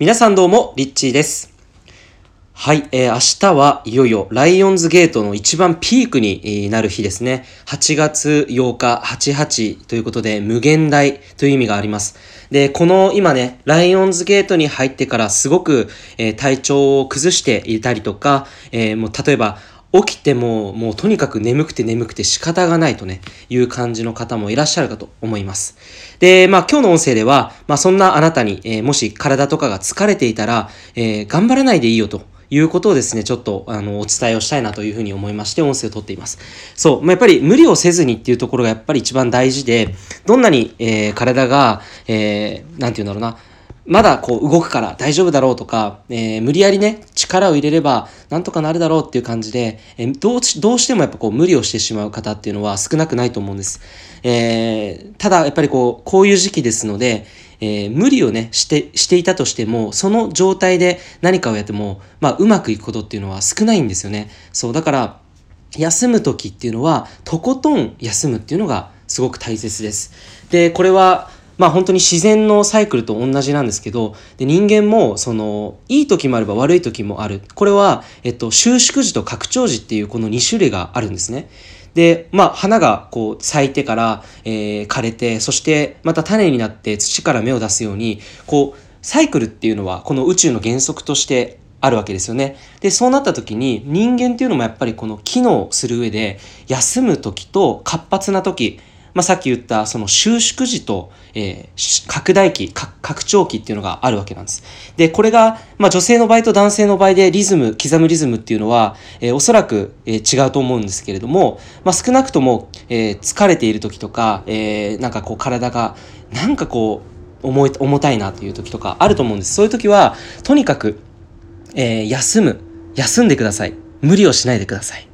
皆さんどうも、リッチーです。はい、えー、明日はいよいよライオンズゲートの一番ピークになる日ですね。8月8日、88ということで、無限大という意味があります。で、この今ね、ライオンズゲートに入ってからすごく、えー、体調を崩していたりとか、えー、もう例えば、起きても、もうとにかく眠くて眠くて仕方がないとね、いう感じの方もいらっしゃるかと思います。で、まあ今日の音声では、まあそんなあなたに、えー、もし体とかが疲れていたら、えー、頑張らないでいいよと。いうことをですね、ちょっと、あの、お伝えをしたいなというふうに思いまして、音声をとっています。そう、まあ、やっぱり無理をせずにっていうところがやっぱり一番大事で、どんなに、えー、体が、えー、なんて言うんだろうな、まだこう動くから大丈夫だろうとか、えー、無理やりね、力を入れればなんとかなるだろうっていう感じで、えー、どうどうしてもやっぱこう無理をしてしまう方っていうのは少なくないと思うんです。えー、ただやっぱりこう、こういう時期ですので、えー、無理をね、して、していたとしても、その状態で何かをやっても、まあ、うまくいくことっていうのは少ないんですよね。そう、だから、休む時っていうのは、とことん休むっていうのがすごく大切です。で、これは、まあ本当に自然のサイクルと同じなんですけど、で人間もそのいい時もあれば悪い時もある。これは、えっと、収縮時と拡張時っていうこの2種類があるんですね。で、まあ花がこう咲いてから、えー、枯れて、そしてまた種になって土から芽を出すように、こうサイクルっていうのはこの宇宙の原則としてあるわけですよね。で、そうなった時に人間っていうのもやっぱりこの機能する上で休む時と活発な時、まあ、さっき言ったその収縮時と、えー、拡大期、拡張期っていうのがあるわけなんです。で、これが、まあ、女性の場合と男性の場合でリズム、刻むリズムっていうのは、えー、おそらく、えー、違うと思うんですけれども、まあ、少なくとも、えー、疲れている時とか、えー、なんかこう体が、なんかこう、重い、重たいなっていう時とかあると思うんです。そういう時は、とにかく、えー、休む。休んでください。無理をしないでください。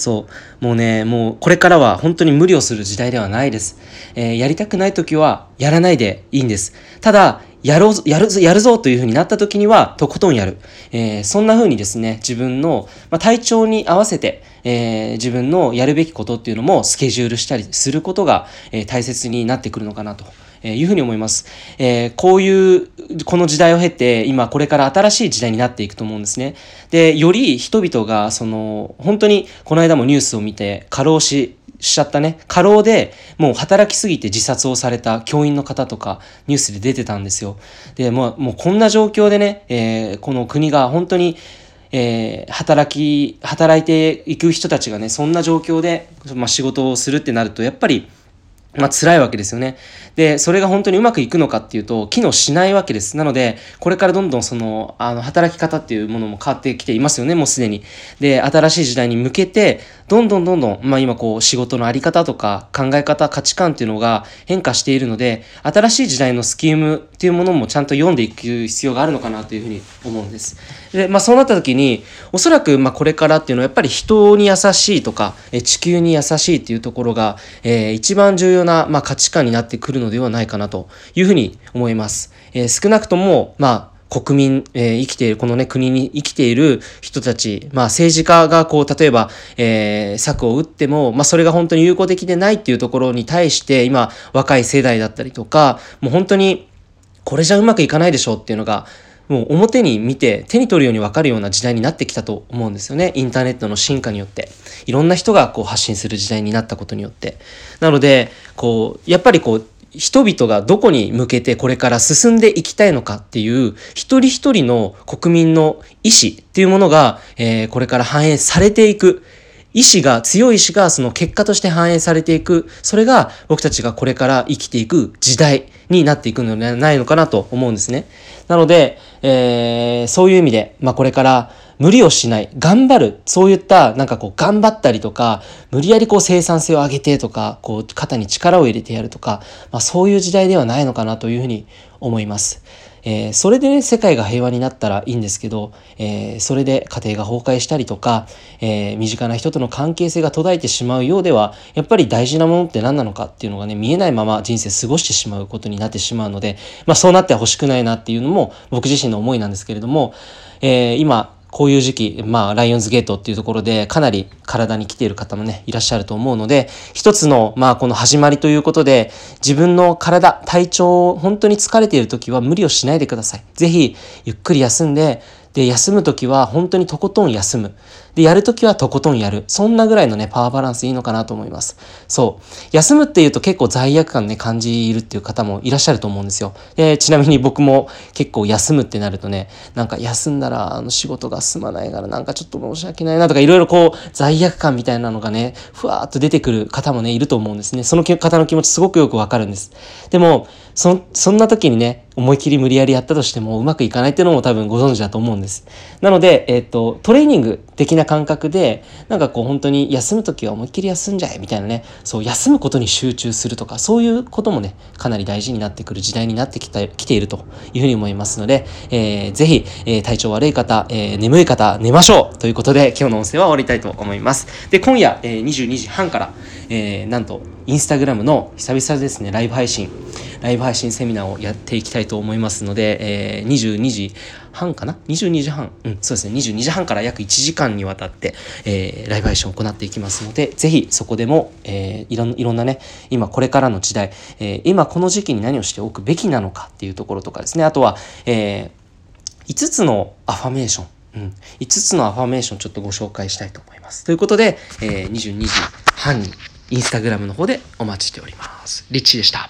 そう。もうね、もうこれからは本当に無理をする時代ではないです。えー、やりたくない時はやらないでいいんです。ただ、やろう、やるぞ、やるぞという風になった時には、とことんやる。えー、そんな風にですね、自分の、まあ、体調に合わせて、えー、自分のやるべきことっていうのもスケジュールしたりすることが、えー、大切になってくるのかなと。えいうふうに思います。えー、こういう、この時代を経て、今これから新しい時代になっていくと思うんですね。で、より人々が、その、本当に、この間もニュースを見て、過労死しちゃったね、過労でもう働きすぎて自殺をされた教員の方とかニュースで出てたんですよ。で、もうもうこんな状況でね、えー、この国が本当にえー、働き、働いていく人たちがね、そんな状況で、まあ、仕事をするってなると、やっぱり、まあ辛いわけですよね。で、それが本当にうまくいくのかっていうと、機能しないわけです。なので、これからどんどんその、あの、働き方っていうものも変わってきていますよね、もうすでに。で、新しい時代に向けて、どんどんどんどん、まあ今こう、仕事のあり方とか、考え方、価値観っていうのが変化しているので、新しい時代のスキームっていうものもちゃんと読んでいく必要があるのかなというふうに思うんです。で、まあそうなった時に、おそらく、まあこれからっていうのはやっぱり人に優しいとか、地球に優しいっていうところが、えー、一番重要な、まあ、価値観になってくるのではないかなというふうに思います。えー、少なくとも、まあ、国民、えー、生きている、このね、国に生きている人たち、まあ政治家がこう、例えば、えー、策を打っても、まあそれが本当に有効的でないっていうところに対して、今、若い世代だったりとか、もう本当に、これじゃうまくいかないでしょうっていうのが、もう表に見て手に取るように分かるような時代になってきたと思うんですよね。インターネットの進化によって。いろんな人がこう発信する時代になったことによって。なので、こう、やっぱりこう、人々がどこに向けてこれから進んでいきたいのかっていう一人一人の国民の意思っていうものが、えー、これから反映されていく。意思が、強い意志がその結果として反映されていく。それが僕たちがこれから生きていく時代になっていくのではないのかなと思うんですね。なので、えー、そういう意味で、まあこれから無理をしない、頑張る、そういったなんかこう頑張ったりとか、無理やりこう生産性を上げてとか、こう肩に力を入れてやるとか、まあそういう時代ではないのかなというふうに思います。えー、それでね、世界が平和になったらいいんですけど、えー、それで家庭が崩壊したりとか、えー、身近な人との関係性が途絶えてしまうようでは、やっぱり大事なものって何なのかっていうのがね、見えないまま人生過ごしてしまうことになってしまうので、まあそうなってほしくないなっていうのも僕自身の思いなんですけれども、え今、こういう時期、まあ、ライオンズゲートっていうところで、かなり体に来ている方もね、いらっしゃると思うので、一つの、まあ、この始まりということで、自分の体、体調、本当に疲れている時は無理をしないでください。ぜひ、ゆっくり休んで、で、休む時は本当にとことん休む。で、やるときはとことんやる。そんなぐらいのね、パワーバランスいいのかなと思います。そう。休むっていうと結構罪悪感ね、感じるっていう方もいらっしゃると思うんですよ。で、ちなみに僕も結構休むってなるとね、なんか休んだらあの仕事が進まないからなんかちょっと申し訳ないなとかいろいろこう罪悪感みたいなのがね、ふわーっと出てくる方もね、いると思うんですね。その方の気持ちすごくよくわかるんです。でも、そ、そんな時にね、思い切り無理やりやったとしてもうまくいかないっていうのも多分ご存知だと思うんです。なので、えっ、ー、と、トレーニング的な感覚で、なんかこう本当に休む時は思いっきり休んじゃえみたいなね、そう休むことに集中するとか、そういうこともね、かなり大事になってくる時代になってきた、来ているというふうに思いますので、えー、ぜひ、えー、体調悪い方、えー、眠い方、寝ましょうということで、今日の音声は終わりたいと思います。で、今夜、えー、22時半から、えー、なんと、インスタグラムの久々ですね、ライブ配信、ライブ配信セミナーをやっていきたいと思いますので、えー、22時半かな ?22 時半。うん、そうですね。22時半から約1時間にわたって、えー、ライブ配信を行っていきますので、ぜひそこでも、えー、いろんいろんなね、今これからの時代、えー、今この時期に何をしておくべきなのかっていうところとかですね。あとは、えー、5つのアファメーション。うん、5つのアファメーションちょっとご紹介したいと思います。ということで、えー、22時半にインスタグラムの方でお待ちしております。リッチーでした。